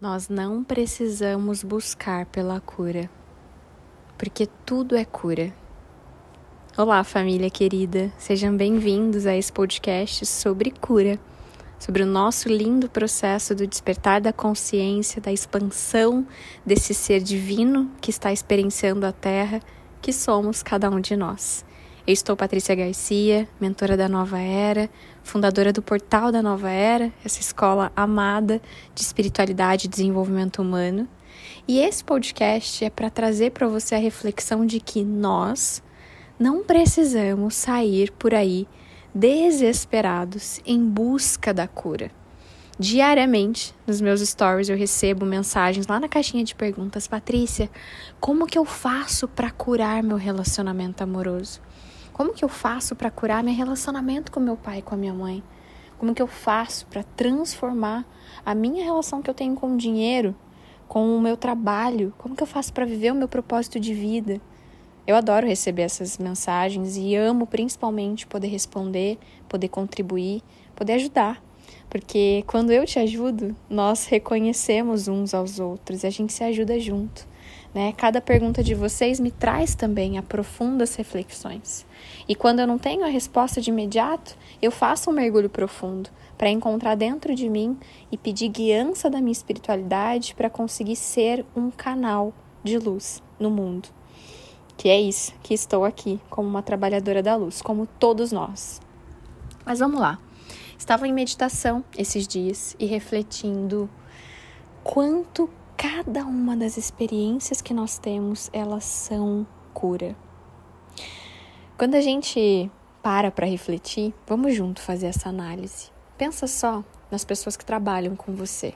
Nós não precisamos buscar pela cura, porque tudo é cura. Olá, família querida, sejam bem-vindos a esse podcast sobre cura, sobre o nosso lindo processo do despertar da consciência, da expansão desse ser divino que está experienciando a Terra, que somos cada um de nós. Eu estou Patrícia Garcia, mentora da Nova Era, fundadora do Portal da Nova Era, essa escola amada de espiritualidade e desenvolvimento humano. E esse podcast é para trazer para você a reflexão de que nós não precisamos sair por aí desesperados em busca da cura. Diariamente, nos meus stories, eu recebo mensagens lá na caixinha de perguntas: Patrícia, como que eu faço para curar meu relacionamento amoroso? Como que eu faço para curar meu relacionamento com meu pai e com a minha mãe? Como que eu faço para transformar a minha relação que eu tenho com o dinheiro, com o meu trabalho? Como que eu faço para viver o meu propósito de vida? Eu adoro receber essas mensagens e amo principalmente poder responder, poder contribuir, poder ajudar. Porque quando eu te ajudo, nós reconhecemos uns aos outros e a gente se ajuda junto. Né? Cada pergunta de vocês me traz também a profundas reflexões. E quando eu não tenho a resposta de imediato, eu faço um mergulho profundo para encontrar dentro de mim e pedir guiança da minha espiritualidade para conseguir ser um canal de luz no mundo. Que é isso que estou aqui como uma trabalhadora da luz, como todos nós. Mas vamos lá. Estava em meditação esses dias e refletindo quanto cada uma das experiências que nós temos, elas são cura. Quando a gente para para refletir, vamos junto fazer essa análise. Pensa só nas pessoas que trabalham com você.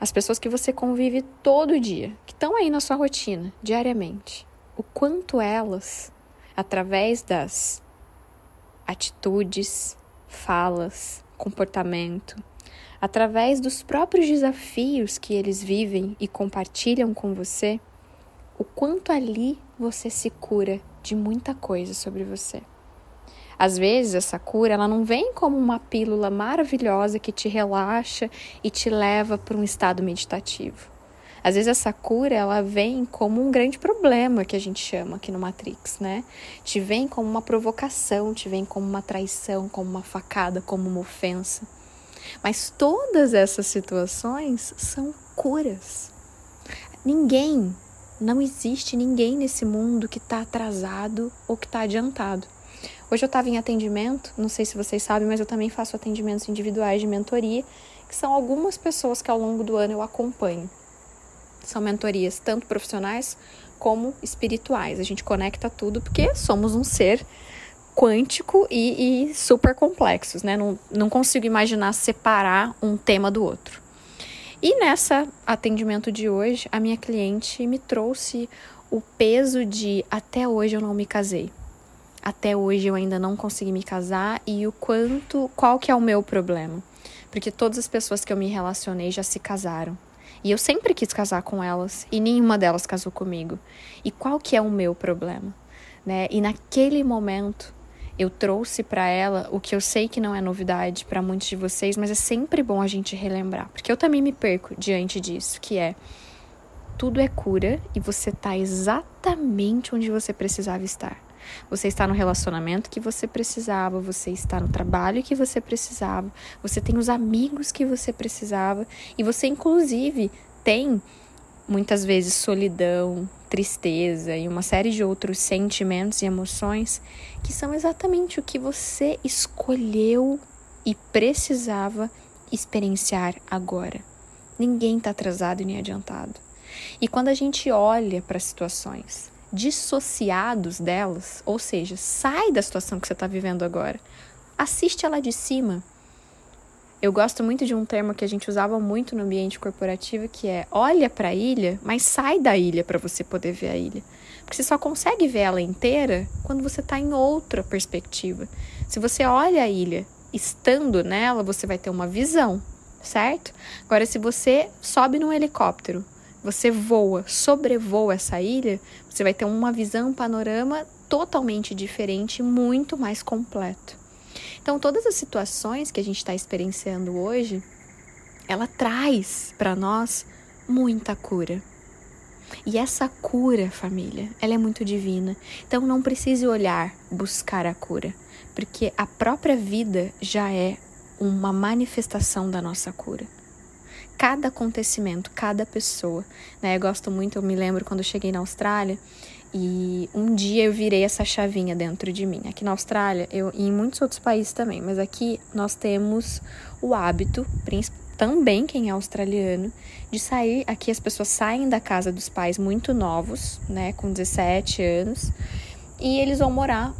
As pessoas que você convive todo dia, que estão aí na sua rotina, diariamente. O quanto elas, através das atitudes, falas, comportamento, através dos próprios desafios que eles vivem e compartilham com você, o quanto ali você se cura de muita coisa sobre você. Às vezes essa cura ela não vem como uma pílula maravilhosa que te relaxa e te leva para um estado meditativo. Às vezes essa cura ela vem como um grande problema que a gente chama aqui no Matrix, né? Te vem como uma provocação, te vem como uma traição, como uma facada, como uma ofensa. Mas todas essas situações são curas. Ninguém, não existe ninguém nesse mundo que está atrasado ou que está adiantado. Hoje eu estava em atendimento, não sei se vocês sabem, mas eu também faço atendimentos individuais de mentoria, que são algumas pessoas que ao longo do ano eu acompanho. São mentorias tanto profissionais como espirituais. A gente conecta tudo porque somos um ser quântico e, e super complexos, né? Não, não consigo imaginar separar um tema do outro. E nessa atendimento de hoje, a minha cliente me trouxe o peso de até hoje eu não me casei. Até hoje eu ainda não consegui me casar e o quanto, qual que é o meu problema? Porque todas as pessoas que eu me relacionei já se casaram. E eu sempre quis casar com elas e nenhuma delas casou comigo. E qual que é o meu problema? Né? E naquele momento eu trouxe para ela o que eu sei que não é novidade para muitos de vocês, mas é sempre bom a gente relembrar, porque eu também me perco diante disso, que é tudo é cura e você tá exatamente onde você precisava estar. Você está no relacionamento que você precisava, você está no trabalho que você precisava, você tem os amigos que você precisava e você inclusive tem muitas vezes solidão, tristeza e uma série de outros sentimentos e emoções que são exatamente o que você escolheu e precisava experienciar agora. Ninguém está atrasado nem adiantado. E quando a gente olha para situações dissociados delas, ou seja, sai da situação que você está vivendo agora, assiste ela de cima eu gosto muito de um termo que a gente usava muito no ambiente corporativo, que é olha para a ilha, mas sai da ilha para você poder ver a ilha. Porque você só consegue ver ela inteira quando você está em outra perspectiva. Se você olha a ilha estando nela, você vai ter uma visão, certo? Agora, se você sobe num helicóptero, você voa, sobrevoa essa ilha, você vai ter uma visão, um panorama totalmente diferente, muito mais completo. Então, todas as situações que a gente está experienciando hoje, ela traz para nós muita cura. E essa cura, família, ela é muito divina. Então não precise olhar, buscar a cura, porque a própria vida já é uma manifestação da nossa cura. Cada acontecimento, cada pessoa, né? Eu gosto muito, eu me lembro quando eu cheguei na Austrália e um dia eu virei essa chavinha dentro de mim. Aqui na Austrália, eu, e em muitos outros países também, mas aqui nós temos o hábito, também quem é australiano, de sair. Aqui as pessoas saem da casa dos pais muito novos, né, com 17 anos, e eles vão morar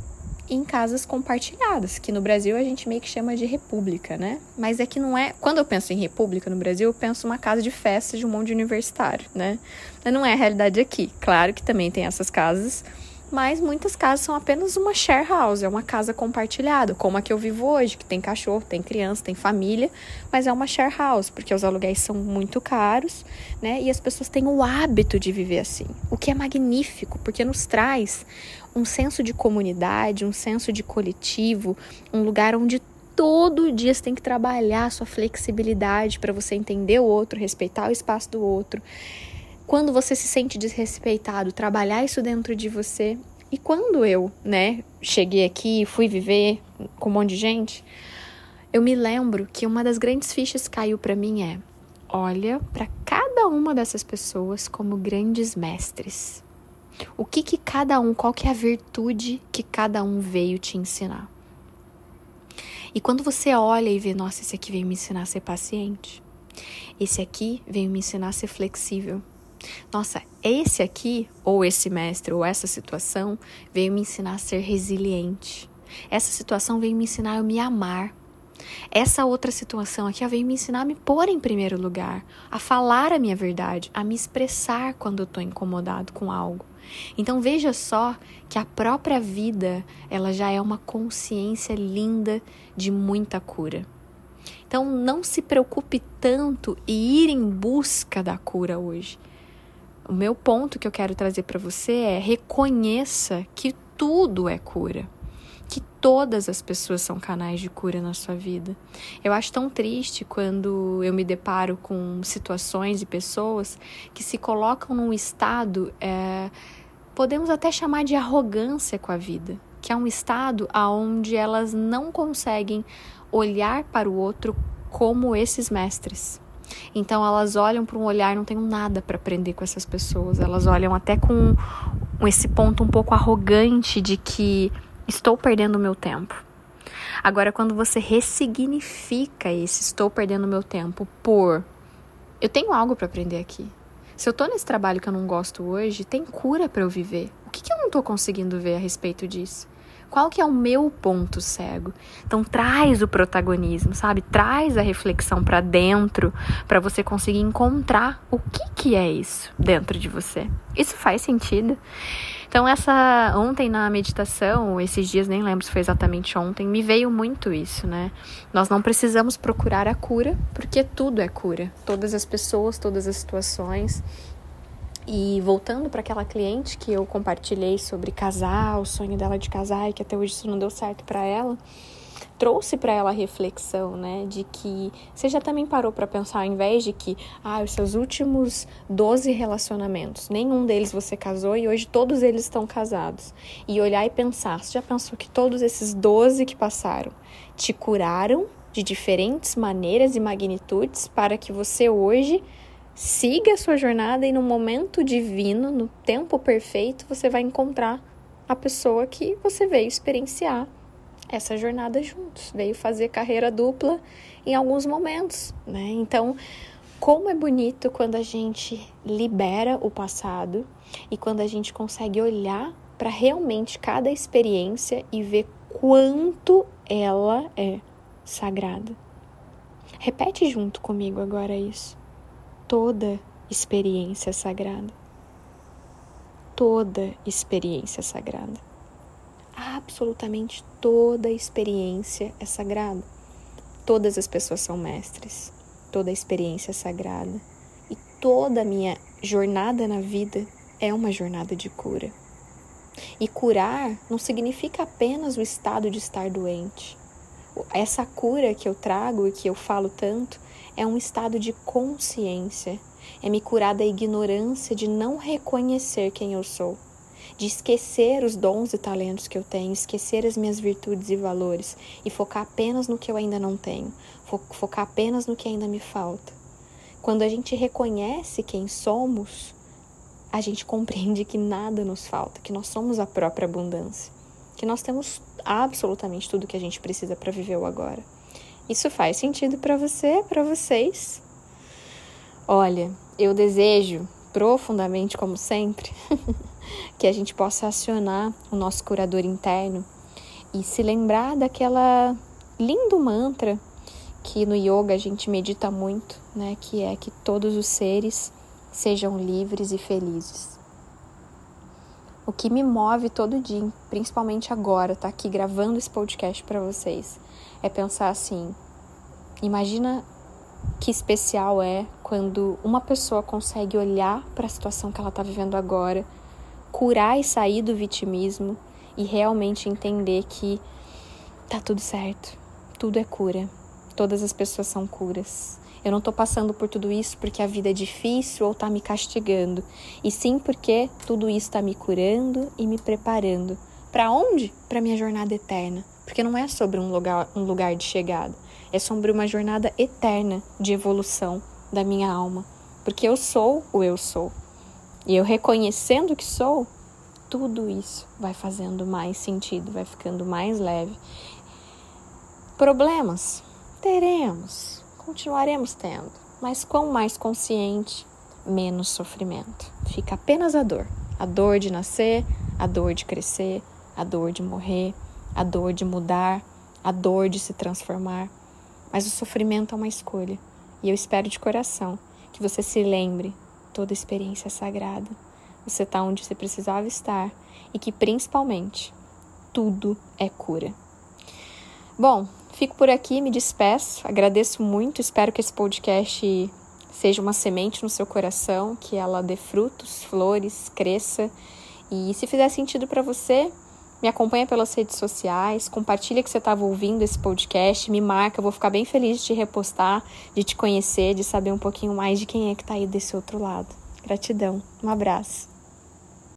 em casas compartilhadas, que no Brasil a gente meio que chama de república, né? Mas é que não é. Quando eu penso em república no Brasil, eu penso uma casa de festa de um monte de universitário, né? Mas não é a realidade aqui. Claro que também tem essas casas mas muitas casas são apenas uma share house, é uma casa compartilhada, como a que eu vivo hoje, que tem cachorro, tem criança, tem família, mas é uma share house, porque os aluguéis são muito caros, né? E as pessoas têm o hábito de viver assim, o que é magnífico, porque nos traz um senso de comunidade, um senso de coletivo, um lugar onde todo dia você tem que trabalhar a sua flexibilidade para você entender o outro, respeitar o espaço do outro quando você se sente desrespeitado, trabalhar isso dentro de você. E quando eu, né, cheguei aqui fui viver com um monte de gente, eu me lembro que uma das grandes fichas que caiu para mim é: olha para cada uma dessas pessoas como grandes mestres. O que que cada um, qual que é a virtude que cada um veio te ensinar? E quando você olha e vê, nossa, esse aqui veio me ensinar a ser paciente. Esse aqui veio me ensinar a ser flexível. Nossa, esse aqui, ou esse mestre, ou essa situação, veio me ensinar a ser resiliente. Essa situação veio me ensinar a me amar. Essa outra situação aqui veio me ensinar a me pôr em primeiro lugar, a falar a minha verdade, a me expressar quando eu estou incomodado com algo. Então veja só que a própria vida, ela já é uma consciência linda de muita cura. Então não se preocupe tanto em ir em busca da cura hoje. O meu ponto que eu quero trazer para você é reconheça que tudo é cura. Todas as pessoas são canais de cura na sua vida. Eu acho tão triste quando eu me deparo com situações e pessoas que se colocam num estado, é, podemos até chamar de arrogância com a vida, que é um estado aonde elas não conseguem olhar para o outro como esses mestres. Então elas olham para um olhar, não tenho nada para aprender com essas pessoas. Elas olham até com esse ponto um pouco arrogante de que estou perdendo meu tempo. Agora, quando você ressignifica esse estou perdendo meu tempo por eu tenho algo para aprender aqui. Se eu tô nesse trabalho que eu não gosto hoje, tem cura para eu viver. O que, que eu não tô conseguindo ver a respeito disso? Qual que é o meu ponto cego? Então traz o protagonismo, sabe? Traz a reflexão para dentro para você conseguir encontrar o que que é isso dentro de você. Isso faz sentido? Então essa ontem na meditação, esses dias nem lembro se foi exatamente ontem, me veio muito isso, né? Nós não precisamos procurar a cura, porque tudo é cura. Todas as pessoas, todas as situações, e voltando para aquela cliente que eu compartilhei sobre casar, o sonho dela de casar e que até hoje isso não deu certo para ela, trouxe para ela a reflexão, né, de que você já também parou para pensar ao invés de que, ah, os seus últimos 12 relacionamentos, nenhum deles você casou e hoje todos eles estão casados. E olhar e pensar, você já pensou que todos esses 12 que passaram te curaram de diferentes maneiras e magnitudes para que você hoje Siga a sua jornada e no momento divino, no tempo perfeito, você vai encontrar a pessoa que você veio experienciar essa jornada juntos, veio fazer carreira dupla em alguns momentos, né? Então, como é bonito quando a gente libera o passado e quando a gente consegue olhar para realmente cada experiência e ver quanto ela é sagrada. Repete junto comigo agora isso toda experiência sagrada. Toda experiência sagrada. Absolutamente toda experiência é sagrada. Todas as pessoas são mestres. Toda experiência é sagrada. E toda a minha jornada na vida é uma jornada de cura. E curar não significa apenas o estado de estar doente. Essa cura que eu trago e que eu falo tanto é um estado de consciência, é me curar da ignorância de não reconhecer quem eu sou, de esquecer os dons e talentos que eu tenho, esquecer as minhas virtudes e valores e focar apenas no que eu ainda não tenho, focar apenas no que ainda me falta. Quando a gente reconhece quem somos, a gente compreende que nada nos falta, que nós somos a própria abundância, que nós temos absolutamente tudo que a gente precisa para viver o agora. Isso faz sentido para você, para vocês? Olha, eu desejo profundamente, como sempre, que a gente possa acionar o nosso curador interno e se lembrar daquela lindo mantra que no yoga a gente medita muito, né, que é que todos os seres sejam livres e felizes. O que me move todo dia, principalmente agora, tá aqui gravando esse podcast para vocês, é pensar assim: imagina que especial é quando uma pessoa consegue olhar para a situação que ela está vivendo agora, curar e sair do vitimismo e realmente entender que tá tudo certo, tudo é cura, todas as pessoas são curas. Eu não estou passando por tudo isso porque a vida é difícil ou está me castigando, e sim porque tudo isso está me curando e me preparando. Para onde? Para minha jornada eterna. Porque não é sobre um lugar, um lugar de chegada, é sobre uma jornada eterna de evolução da minha alma. Porque eu sou o eu sou. E eu reconhecendo que sou, tudo isso vai fazendo mais sentido, vai ficando mais leve. Problemas teremos, continuaremos tendo, mas quão mais consciente, menos sofrimento. Fica apenas a dor. A dor de nascer, a dor de crescer, a dor de morrer, a dor de mudar, a dor de se transformar. Mas o sofrimento é uma escolha. E eu espero de coração que você se lembre toda experiência é sagrada. Você está onde você precisava estar e que principalmente tudo é cura. Bom, fico por aqui, me despeço, agradeço muito, espero que esse podcast seja uma semente no seu coração, que ela dê frutos, flores, cresça. E se fizer sentido para você, me acompanha pelas redes sociais, compartilha que você estava ouvindo esse podcast, me marca, eu vou ficar bem feliz de te repostar, de te conhecer, de saber um pouquinho mais de quem é que está aí desse outro lado. Gratidão, um abraço.